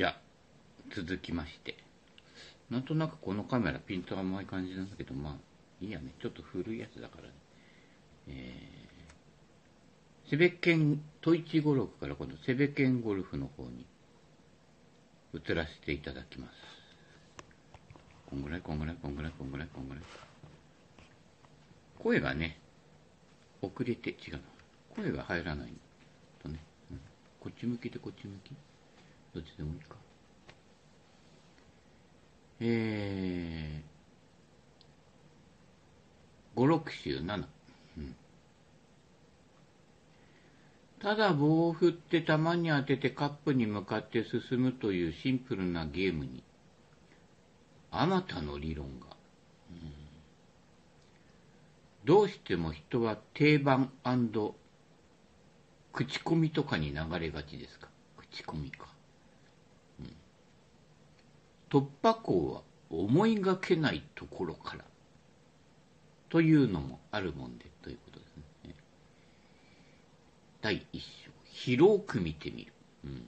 じゃあ、続きまして。なんとなくこのカメラピント甘い感じなんだけど、まあ、いいやね。ちょっと古いやつだからね。えー、セベケン、トイチゴロフから今度セベケンゴルフの方に移らせていただきます。こんぐらい、こんぐらい、こんぐらい、こんぐらい、こんぐらい。声がね、遅れて、違うな。声が入らないとね、うん、こっち向きでこっち向きどっちでもいいか。えー、5、6週7。うん。ただ棒を振って球に当ててカップに向かって進むというシンプルなゲームに、あまたの理論が、うん、どうしても人は定番口コミとかに流れがちですか？口コミか。突破口は思いがけないところからというのもあるもんでということですね。第一章、広く見てみる。うん、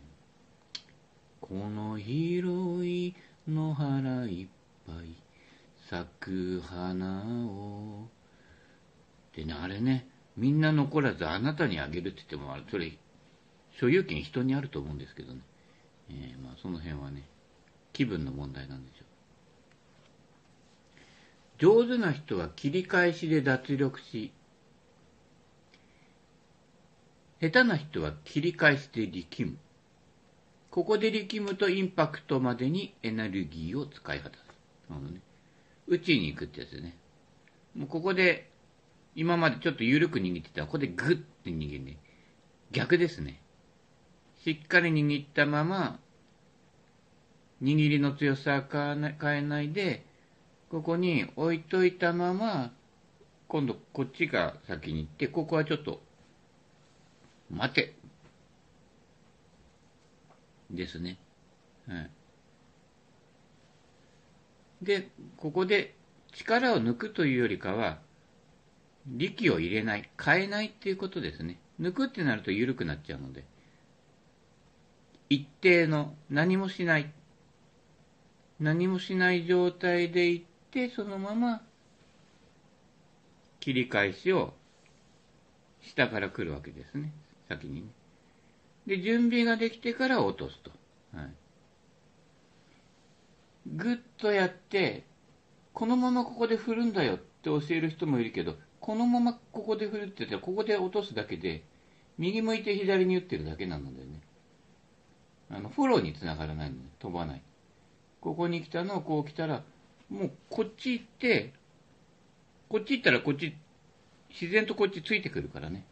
この広い野原いっぱい咲く花を。でね、あれね、みんな残らずあなたにあげるって言っても、それ、所有権人にあると思うんですけどね。えー、まあその辺はね、気分の問題なんでしょ。上手な人は切り返しで脱力し、下手な人は切り返しで力む。ここで力むとインパクトまでにエネルギーを使い果たす。なるほどね。宇宙に行くってやつね。もうここで、今までちょっと緩く握ってたら、ここでグッて握るね。逆ですね。しっかり握ったまま、握りの強さは変えないで、ここに置いといたまま、今度こっちが先に行って、ここはちょっと、待て。ですね。はい。で、ここで力を抜くというよりかは、力を入れない、変えないっていうことですね。抜くってなると緩くなっちゃうので、一定の何もしない何もしない状態で行って、そのまま切り返しを下から来るわけですね。先にね。で、準備ができてから落とすと。はい。ぐっとやって、このままここで振るんだよって教える人もいるけど、このままここで振るって言ったら、ここで落とすだけで、右向いて左に打ってるだけなのでね。あの、フォローにつながらないので、飛ばない。ここに来たのをこう来たら、もうこっち行って、こっち行ったらこっち、自然とこっちついてくるからね。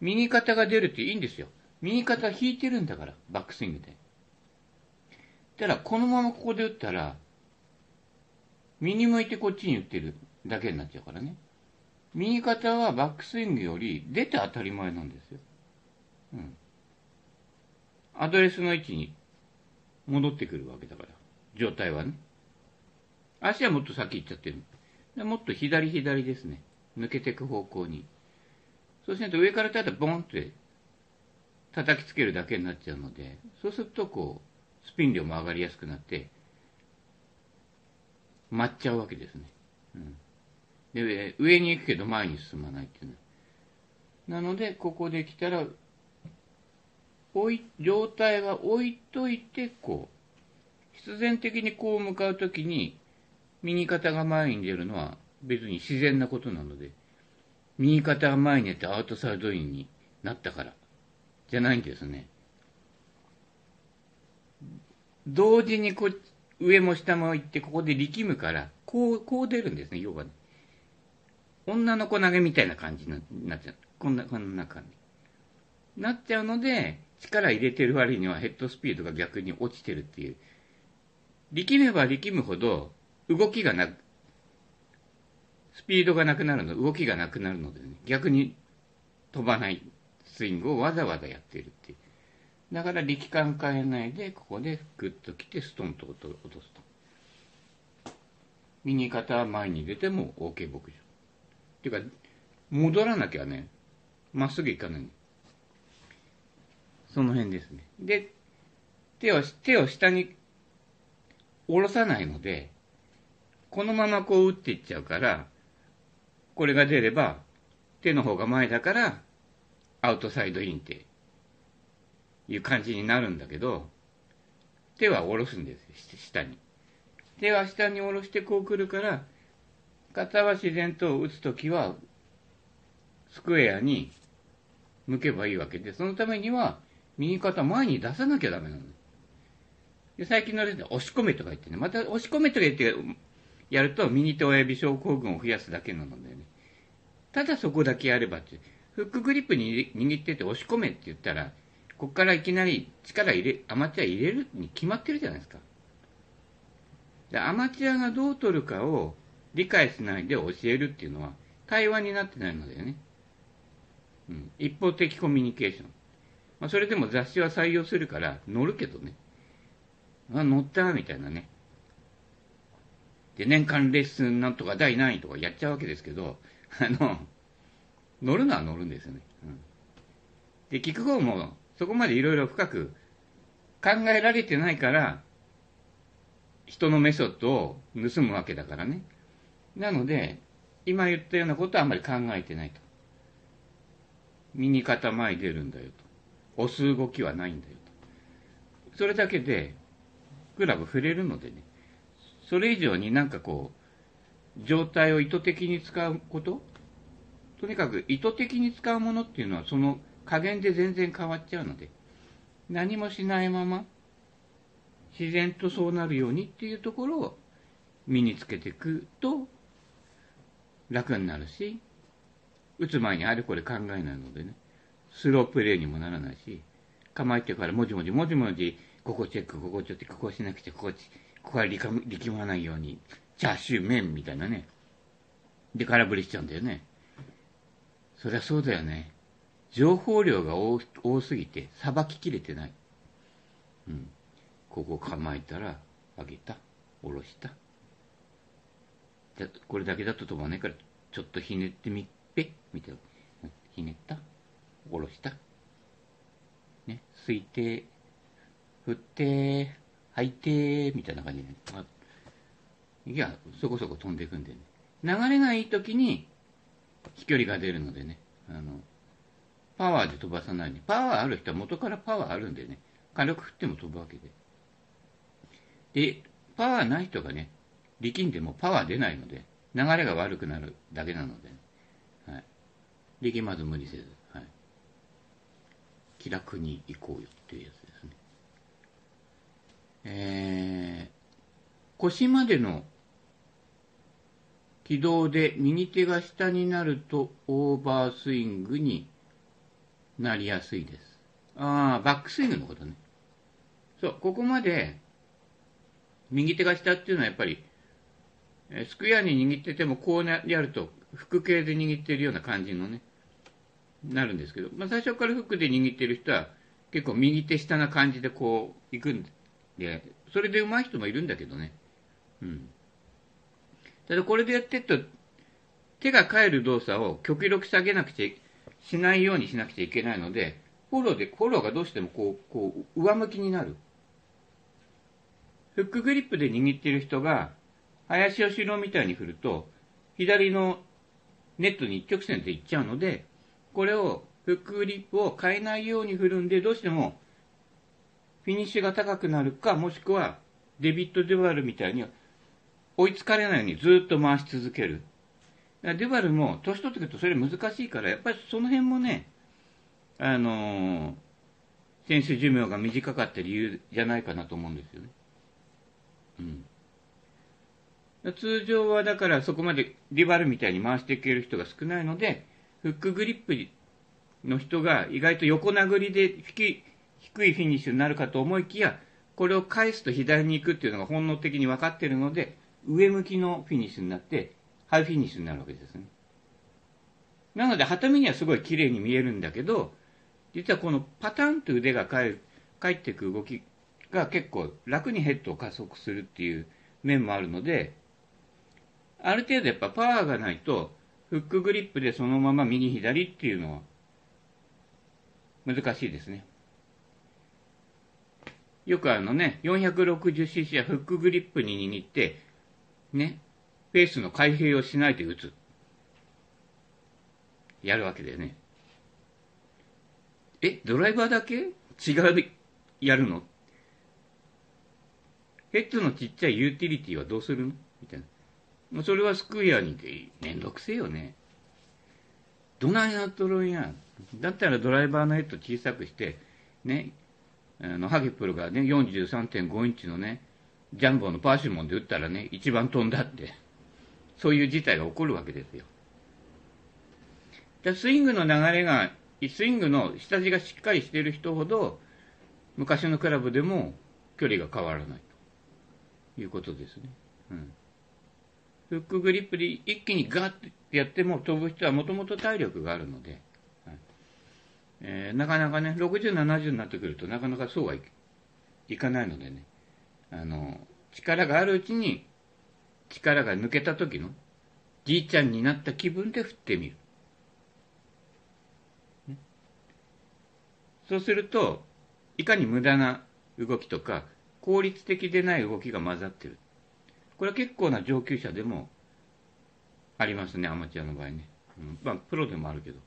右肩が出るっていいんですよ。右肩引いてるんだから、バックスイングで。ただ、このままここで打ったら、右向いてこっちに打ってるだけになっちゃうからね。右肩はバックスイングより出て当たり前なんですよ。うん。アドレスの位置に戻ってくるわけだから、状態はね。足はもっと先行っちゃってる。でもっと左左ですね。抜けていく方向に。そうしないと上からただボンって叩きつけるだけになっちゃうので、そうするとこう、スピン量も上がりやすくなって、待っちゃうわけですね。うん。で、上に行くけど前に進まないっていうの。なので、ここで来たら、状態は置いといて、こう、必然的にこう向かうときに、右肩が前に出るのは別に自然なことなので、右肩が前に出てアウトサイドインになったから、じゃないんですね。同時にこ上も下も行って、ここで力むから、こう、こう出るんですね、要はね。女の子投げみたいな感じになっちゃう。こんな、こんな感じ。なっちゃうので、力入れてる割にはヘッドスピードが逆に落ちてるっていう。力めば力むほど動きがなく、スピードがなくなるの、動きがなくなるのでね、逆に飛ばないスイングをわざわざやってるっていう。だから力感変えないで、ここでグッと来てストンと落とすと。右肩は前に出ても OK 牧場。っていうか、戻らなきゃね、まっすぐ行かない。その辺ですね。で、手を、手を下に下ろさないので、このままこう打っていっちゃうから、これが出れば、手の方が前だから、アウトサイドインっていう感じになるんだけど、手は下ろすんですよ、下に。手は下に下ろしてこう来るから、肩は自然と打つときは、スクエアに向けばいいわけで、そのためには、右肩前に出さなきゃダメなの。で最近ので、押し込めとか言ってね、また押し込めとか言ってやると、右手親指症候群を増やすだけなのでね。ただそこだけやればって、フックグリップに握ってて押し込めって言ったら、こっからいきなり力入れ、アマチュア入れるに決まってるじゃないですか。でアマチュアがどう取るかを理解しないで教えるっていうのは対話になってないのだよね。うん、一方的コミュニケーション。まあ、それでも雑誌は採用するから乗るけどね。あ、乗ったみたいなね。で、年間レッスンなんとか第何位とかやっちゃうわけですけど、あの、乗るのは乗るんですよね。うん、で、聞く方もそこまでいろいろ深く考えられてないから、人のメソッドを盗むわけだからね。なので、今言ったようなことはあんまり考えてないと。右肩前出るんだよと。押す動きはないんだよと。それだけで、クラブ触れるのでね。それ以上になんかこう、状態を意図的に使うこと？とにかく意図的に使うものっていうのはその加減で全然変わっちゃうので、何もしないまま、自然とそうなるようにっていうところを身につけていくと楽になるし、打つ前にあれこれ考えないのでね、スロープレーにもならないし、構えてからもじもじもじもじ、ここチェック、ここちょっと、ここしなくちゃ、ここ、ここは力まないように、チャーシュー麺みたいなね。で、空振りしちゃうんだよね。そりゃそうだよね。情報量が多すぎて、さばききれてない。うん。ここ構えたら、上げた、下ろした。これだけだと飛ばないから、ちょっとひねってみっぺ、みたいな。ひねった、下ろした。ね、推定、振って、吐いて、みたいな感じで、ね。いや、そこそこ飛んでいくんでね。流れがいい時に、飛距離が出るのでね。あの、パワーで飛ばさないに。パワーある人は元からパワーあるんでね、軽く振っても飛ぶわけで。で、パワーない人がね、力んでもパワー出ないので、流れが悪くなるだけなので、ね、はい。力まず無理せず、気楽に行こうよっていうやつですね。えー、腰までの軌道で右手が下になるとオーバースイングになりやすいです。ああ、バックスイングのことね。そう、ここまで、右手が下っていうのはやっぱり、スクエアに握っててもこうやると、腹形で握ってるような感じのね、なるんですけど、まあ最初からフックで握ってる人は、結構右手下な感じでこう、行くんで、それで上手い人もいるんだけどね。うん。ただこれでやってると、手が返る動作を極力下げなくちゃしないようにしなくちゃいけないので、フォローで、フォローがどうしてもこう、こう、上向きになる。フックグリップで握ってる人が、林吉郎みたいに振ると、左のネットに一直線で行っちゃうので、これを、フックグリップを変えないように振るんで、どうしても、フィニッシュが高くなるか、もしくは、デビット・デュバルみたいに、追いつかれないようにずっと回し続ける。デュバルも年取ってくるとそれ難しいから、やっぱりその辺もね、あのー、選手寿命が短かった理由じゃないかなと思うんですよね。うん。通常はだからそこまでデュバルみたいに回していける人が少ないので、フックグリップの人が意外と横殴りで低い低いフィニッシュになるかと思いきや、これを返すと左に行くっていうのが本能的に分かっているので、上向きのフィニッシュになって、ハイフィニッシュになるわけですね。なので、はためにはすごい綺麗に見えるんだけど、実はこのパタンと腕が返返っていく動きが結構楽にヘッドを加速するっていう面もあるので、ある程度やっぱパワーがないと、フックグリップでそのまま右左っていうのは難しいですね。よくあのね、460cc やフックグリップに握って、ね、フェースの開閉をしないで打つ。やるわけだよね。え、ドライバーだけ？違う、やるの？ヘッドのちっちゃいユーティリティはどうするの？みたいな。もうそれはスクエアにてめんどくせえよね。どないなっとるんや。だったらドライバーのヘッド小さくして、ね、あの、ハゲプロがね、43.5インチのね、ジャンボのパーシモンで打ったらね、一番飛んだって、そういう事態が起こるわけですよ。スイングの流れが、スイングの下地がしっかりしている人ほど、昔のクラブでも距離が変わらないということですね。うん。フックグリップで一気にガッてやっても飛ぶ人はもともと体力があるので、はいえー、なかなかね、60、70になってくるとなかなかそうはいかないのでね、あの、力があるうちに力が抜けた時のじいちゃんになった気分で振ってみる。そうすると、いかに無駄な動きとか、効率的でない動きが混ざってる。これは結構な上級者でもありますね、アマチュアの場合ね。うん、まあ、プロでもあるけど。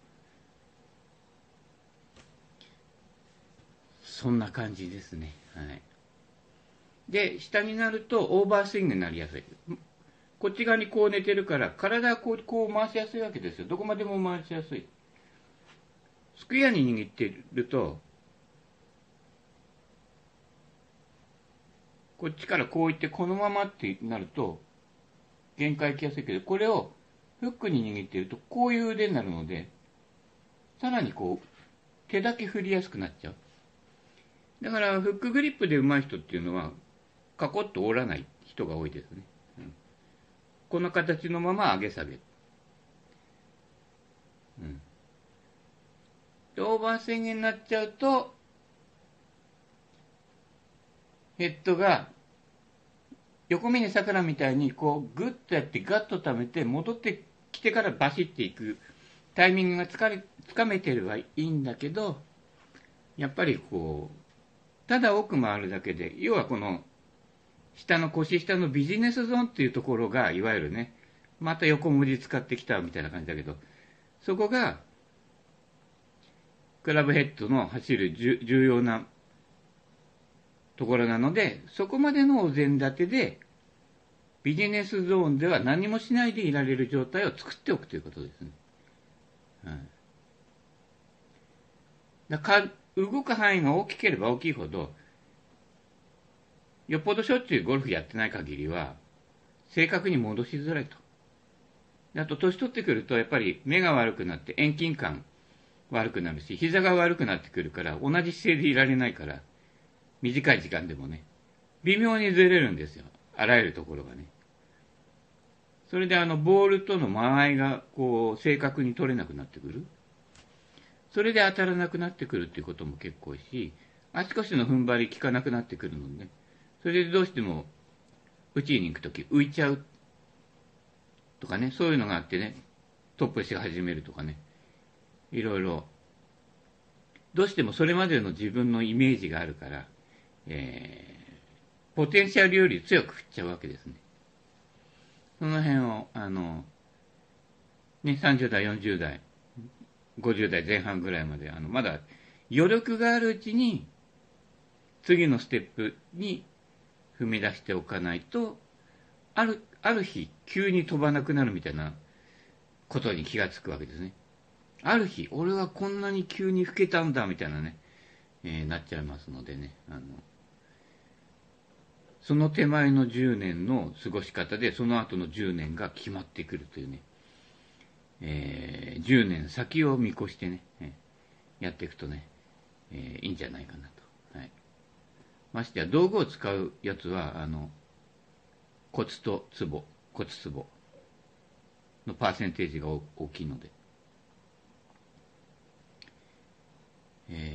そんな感じですね。はい。で、下になるとオーバースイングになりやすい。こっち側にこう寝てるから、体はこうこう回しやすいわけですよ。どこまでも回しやすい。スクエアに握ってると、こっちからこういってこのままってなると、限界きやすいけど、これをフックに握っているとこういう腕になるので、さらにこう、手だけ振りやすくなっちゃう。だから、フックグリップで上手い人っていうのは、カコッと折らない人が多いですね。うん、この形のまま上げ下げ。うん。オーバースイングになっちゃうと、ヘッドが横峰さくらみたいにこうグッとやってガッと溜めて戻ってきてからバシッていく。タイミングがつかれつかめてるはいいんだけどやっぱりこうただ奥回るだけで要はこの下の腰下のビジネスゾーンっていうところがいわゆるねまた横文字使ってきたみたいな感じだけどそこがクラブヘッドの走る重要なところなので、そこまでのお膳立てで、ビジネスゾーンでは何もしないでいられる状態を作っておくということですね。はい、だか動く範囲が大きければ大きいほど、よっぽどしょっちゅうゴルフやってない限りは、正確に戻しづらいと。あと、年取ってくると、やっぱり目が悪くなって遠近感悪くなるし、膝が悪くなってくるから、同じ姿勢でいられないから、短い時間でもね、微妙にずれるんですよ。あらゆるところがね。それであの、ボールとの間合いが、こう、正確に取れなくなってくる。それで当たらなくなってくるっていうことも結構し、足腰の踏ん張り効かなくなってくるので、それでどうしても、打ちに行くとき浮いちゃうとかね、そういうのがあってね、トップし始めるとかね、いろいろ、どうしてもそれまでの自分のイメージがあるから、えー、ポテンシャルより強く振っちゃうわけですね。その辺を、あの、ね、30代、40代、50代前半ぐらいまで、あの、まだ余力があるうちに、次のステップに踏み出しておかないと、ある、ある日、急に飛ばなくなるみたいなことに気がつくわけですね。ある日、俺はこんなに急に老けたんだ、みたいなね、えー、なっちゃいますのでね、あの、その手前の10年の過ごし方で、その後の10年が決まってくるというね、えー、10年先を見越してね、やっていくとね、えー、いいんじゃないかなと。はい。ましてや、道具を使うやつは、あの、コツとツボ、コツツボのパーセンテージが大きいので、えー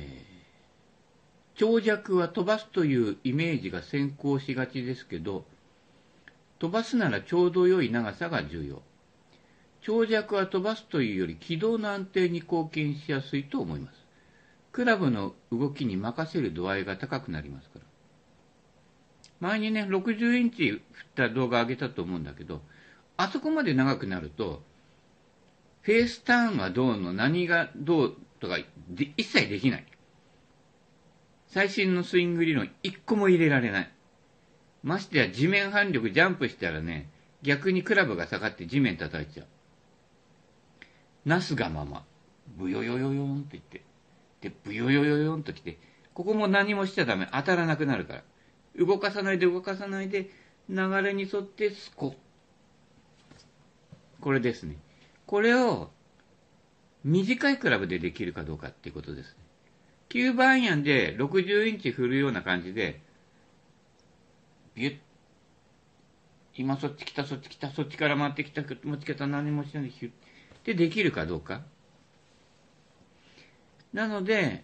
長尺は飛ばすというイメージが先行しがちですけど、飛ばすならちょうど良い長さが重要。長尺は飛ばすというより軌道の安定に貢献しやすいと思います。クラブの動きに任せる度合いが高くなりますから。前にね、60インチ振った動画上げたと思うんだけど、あそこまで長くなると、フェースターンはどうの、何がどうとか、一切できない。最新のスイング理論一個も入れられない。ましてや地面反力ジャンプしたらね、逆にクラブが下がって地面叩いちゃう。なすがまま、ブヨヨヨヨンと言って、で、ブヨヨヨヨンと来て、ここも何もしちゃダメ。当たらなくなるから。動かさないで動かさないで、流れに沿ってスコこれですね。これを短いクラブでできるかどうかっていうことです。9番アイアンで60インチ振るような感じで、ビュッ、今そっち来た、そっち来た、そっちから回ってきた、持ち方何もしないでヒュッでできるかどうか。なので、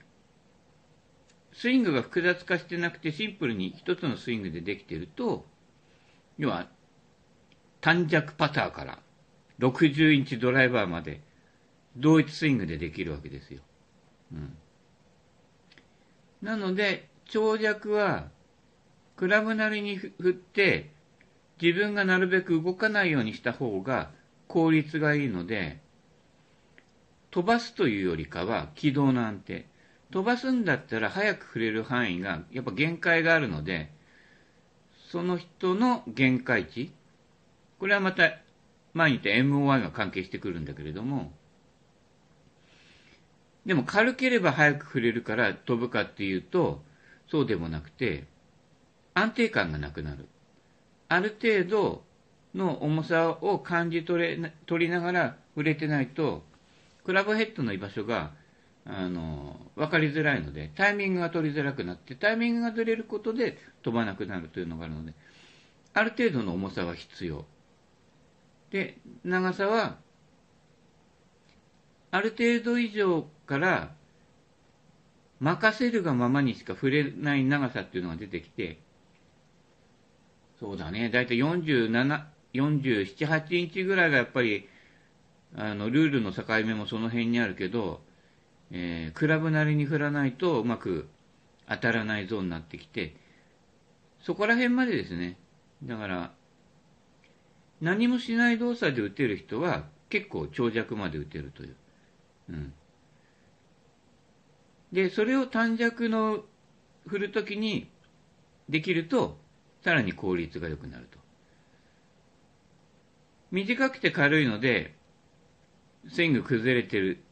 スイングが複雑化してなくてシンプルに一つのスイングでできてると、要は短尺パターから60インチドライバーまで同一スイングでできるわけですよ。うん。なので、長尺はクラブなりに振って自分がなるべく動かないようにした方が効率がいいので、飛ばすというよりかは軌道の安定。飛ばすんだったら早く触れる範囲がやっぱ限界があるので、その人の限界値、これはまた前に言った MOI が関係してくるんだけれども、でも軽ければ早く触れるから飛ぶかっていうと、そうでもなくて、安定感がなくなる。ある程度の重さを感じ取れ取りながら触れてないと、クラブヘッドの居場所があの、分かりづらいので、タイミングが取りづらくなって、タイミングがずれることで飛ばなくなるというのがあるので、ある程度の重さは必要。で、長さは、ある程度以上から任せるがままにしか触れない長さっていうのが出てきて、そうだね、だいい47、47、8インチぐらいがやっぱり、あの、ルールの境目もその辺にあるけど、えー、クラブなりに振らないとうまく当たらないゾーンになってきて、そこら辺までですね。だから、何もしない動作で打てる人は結構長尺まで打てるという。うん。で、それを短尺の振るときにできると、さらに効率が良くなると。短くて軽いので、スイング崩れてる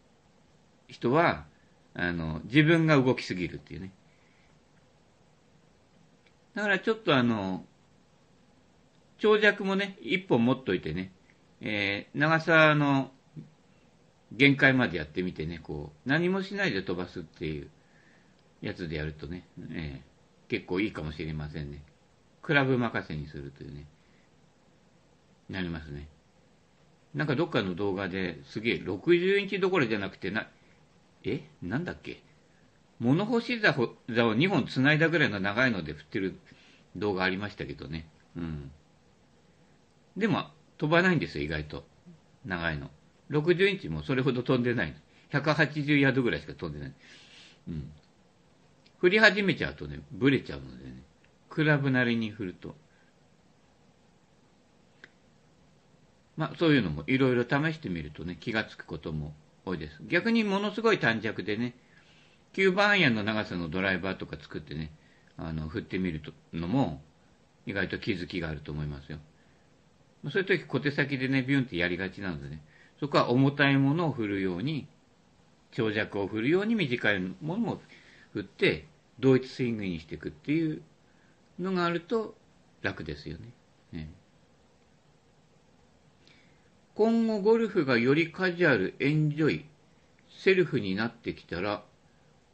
人は、あの、自分が動きすぎるっていうね。だからちょっとあの、長尺もね、一本持っといてね、えー、長さの限界までやってみてね、こう、何もしないで飛ばすっていうやつでやるとね、えー、結構いいかもしれませんね。クラブ任せにするというね、なりますね。なんかどっかの動画ですげえ60インチどころじゃなくてな、え？なんだっけ？物干し座を2本繋いだぐらいの長いので振ってる動画ありましたけどね。うん。でも、飛ばないんですよ、意外と。長いの。60インチもそれほど飛んでない。180ヤードぐらいしか飛んでない。うん。振り始めちゃうとね、ブレちゃうのでね。クラブなりに振ると。まあ、そういうのもいろいろ試してみるとね、気がつくことも多いです。逆にものすごい短尺でね、9番アイアンの長さのドライバーとか作ってね、あの、振ってみるのも、意外と気づきがあると思いますよ。そういう時小手先でね、ビュンってやりがちなのでね、そこは重たいものを振るように、長尺を振るように短いものも振って、同一スイングにしていくっていうのがあると楽ですよね。ね今後ゴルフがよりカジュアル、エンジョイ、セルフになってきたら、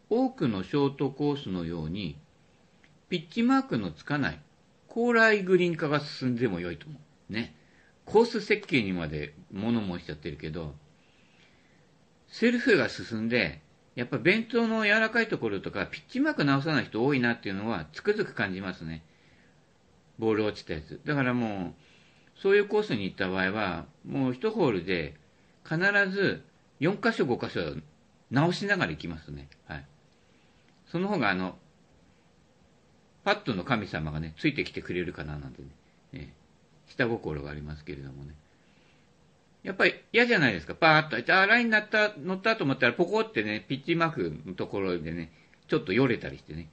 多くのショートコースのように、ピッチマークのつかない高麗グリーン化が進んでも良いと思う。ね。コース設計にまで物申しちゃってるけど、セルフが進んで、やっぱ弁当の柔らかいところとか、ピッチマーク直さない人多いなっていうのは、つくづく感じますね。ボール落ちたやつ。だからもう、そういうコースに行った場合は、もう1ホールで必ず4箇所5箇所直しながら行きますね。はい。その方があの、パッドの神様がね、ついてきてくれるかななんてね、えー、下心がありますけれどもね。やっぱり嫌じゃないですか。パーッと。あ、ラインになった、乗ったと思ったら、ポコってね、ピッチマークのところでね、ちょっとよれたりしてね。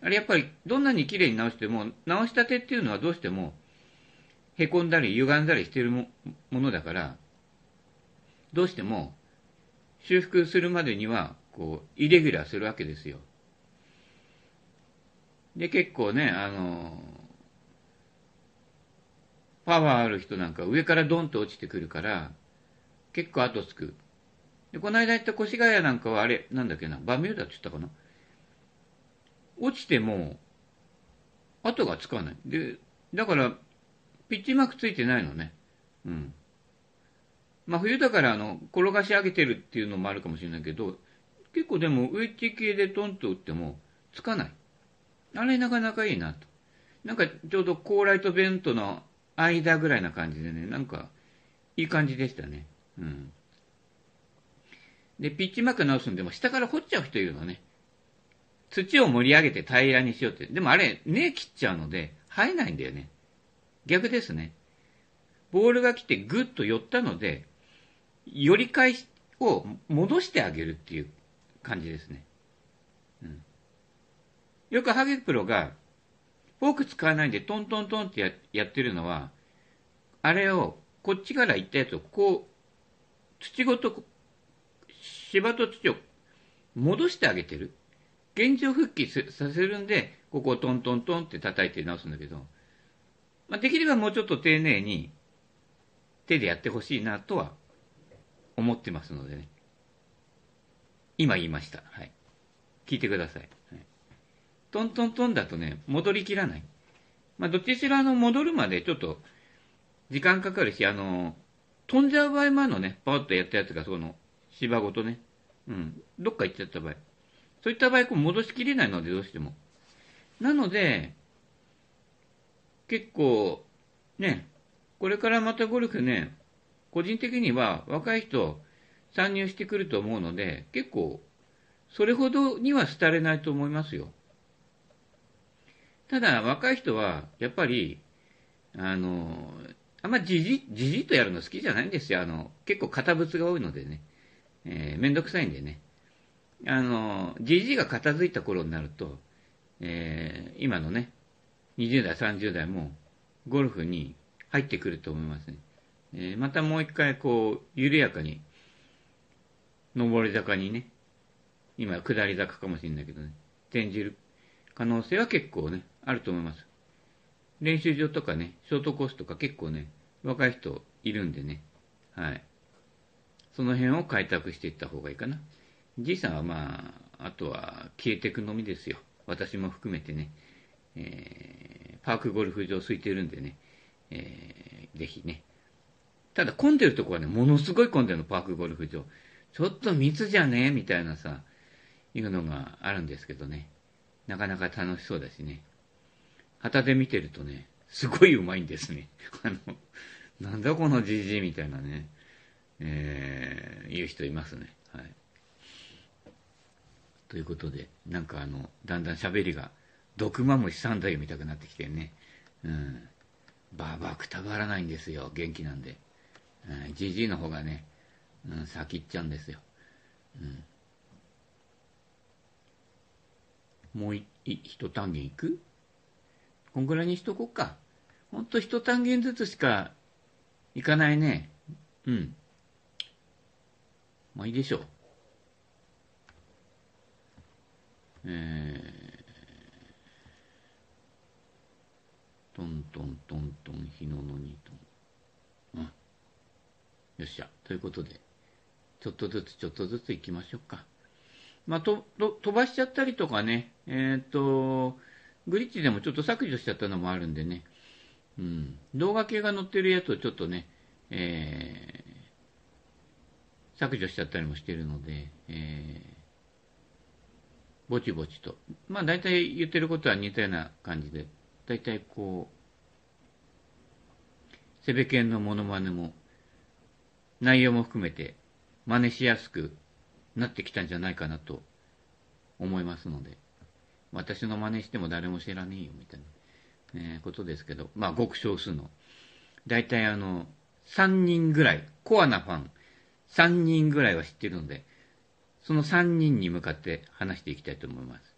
あれやっぱり、どんなに綺麗に直しても、直したてっていうのはどうしても、凹んだり歪んだりしてるものだから、どうしても、修復するまでには、こう、イレギュラーするわけですよ。で、結構ね、あの、パワーある人なんか上からドンと落ちてくるから、結構後つく。で、この間行った越谷なんかはあれ、なんだっけな、バミューダって言ったかな？落ちても、後がつかない。で、だから、ピッチマークついてないのね。うん。まあ冬だからあの、転がし上げてるっていうのもあるかもしれないけど、結構でもウェッジ系でトンと打ってもつかない。あれなかなかいいなと。なんかちょうど高ライトベントの間ぐらいな感じでね、なんかいい感じでしたね。うん。で、ピッチマーク直すんでも下から掘っちゃう人いるのね。土を盛り上げて平らにしようって。でもあれ、根切っちゃうので、生えないんだよね。逆ですね。ボールが来てグッと寄ったので、寄り返しを戻してあげるっていう感じですね。うん、よくハゲプロが、フォーク使わないんでトントントンってややってるのは、あれを、こっちから行ったやつをこう、土ごと、芝と土を戻してあげてる。現状復帰させるんで、ここをトントントンって叩いて直すんだけど、まあ、できればもうちょっと丁寧に手でやってほしいなとは思ってますのでね。今言いました。はい。聞いてください。はい、トントントンだとね、戻りきらない。まあ、どっちしろあの、戻るまでちょっと時間かかるし、あの、飛んじゃう場合もあるのね。パーッとやったやつがその芝ごとね。うん。どっか行っちゃった場合。そういった場合、こう戻しきれないので、どうしても。なので、結構、ね、これからまたゴルフね、個人的には若い人参入してくると思うので、結構、それほどには廃れないと思いますよ。ただ、若い人は、やっぱり、あの、あんまじじ、じじとやるの好きじゃないんですよ。あの、結構堅物が多いのでね。えー、めんどくさいんでね。あの、じじが片付いた頃になると、えー、今のね、20代、30代もゴルフに入ってくると思いますね。えー、またもう一回こう、緩やかに、上り坂にね、今下り坂かもしれないけどね、転じる可能性は結構ね、あると思います。練習場とかね、ショートコースとか結構ね、若い人いるんでね、はい。その辺を開拓していった方がいいかな。じいさんはまあ、あとは消えていくのみですよ。私も含めてね、えー、パークゴルフ場空いてるんでね、えー、ぜひね。ただ混んでるとこはね、ものすごい混んでるの、パークゴルフ場。ちょっと密じゃねみたいなさ、いうのがあるんですけどね。なかなか楽しそうだしね。旗で見てるとね、すごい上手いんですね。あの、なんだこのじじいみたいなね、えー、言う人いますね。はい。ということで、なんかあの、だんだん喋りが、毒マムシ三代みたくなってきてね。うん。ばばくたがらないんですよ。元気なんで。じじいの方がね、うん、先行っちゃうんですよ。うん。もうい、一単元いく？こんぐらいにしとこっか。ほんと一単元ずつしかいかないね。うん。まあいいでしょう。えー、トントントントン、日野のにトン。うん。よっしゃ。ということで、ちょっとずつちょっとずつ行きましょうか。まあ、と、と、飛ばしちゃったりとかね、えっ、ー、と、グリッチでもちょっと削除しちゃったのもあるんでね、うん、動画系が載ってるやつをちょっとね、えー、削除しちゃったりもしてるので、えー、ぼちぼちと。まあ大体言ってることは似たような感じで、大体こう、セベケンのモノマネも、内容も含めて真似しやすくなってきたんじゃないかなと思いますので、私の真似しても誰も知らねえよ、みたいな、えーことですけど、まあ、ごく少数の。大体あの、3人ぐらい、コアなファン、3人ぐらいは知ってるので、その3人に向かって話していきたいと思います。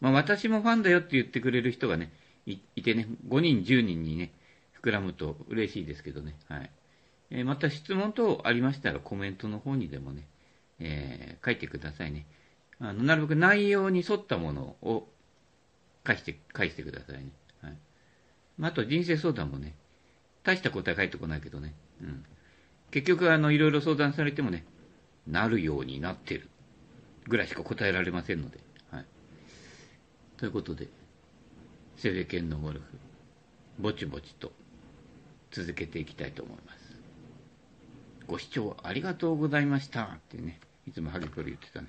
まあ、私もファンだよって言ってくれる人がね、いてね、5人、10人にね、膨らむと嬉しいですけどね。はい。えー、また質問等ありましたらコメントの方にでもね、えー、書いてくださいね。あの、なるべく内容に沿ったものを返して、返してくださいね。はい。まあ、あと人生相談もね、大した答え返ってこないけどね。うん。結局、あの、いろいろ相談されてもね、なるようになってる。ぐらいしか答えられませんので。はい。ということで、セレケンのゴルフ、ぼちぼちと続けていきたいと思います。ご視聴ありがとうございました。ってね、いつもハゲプロ言ってたね。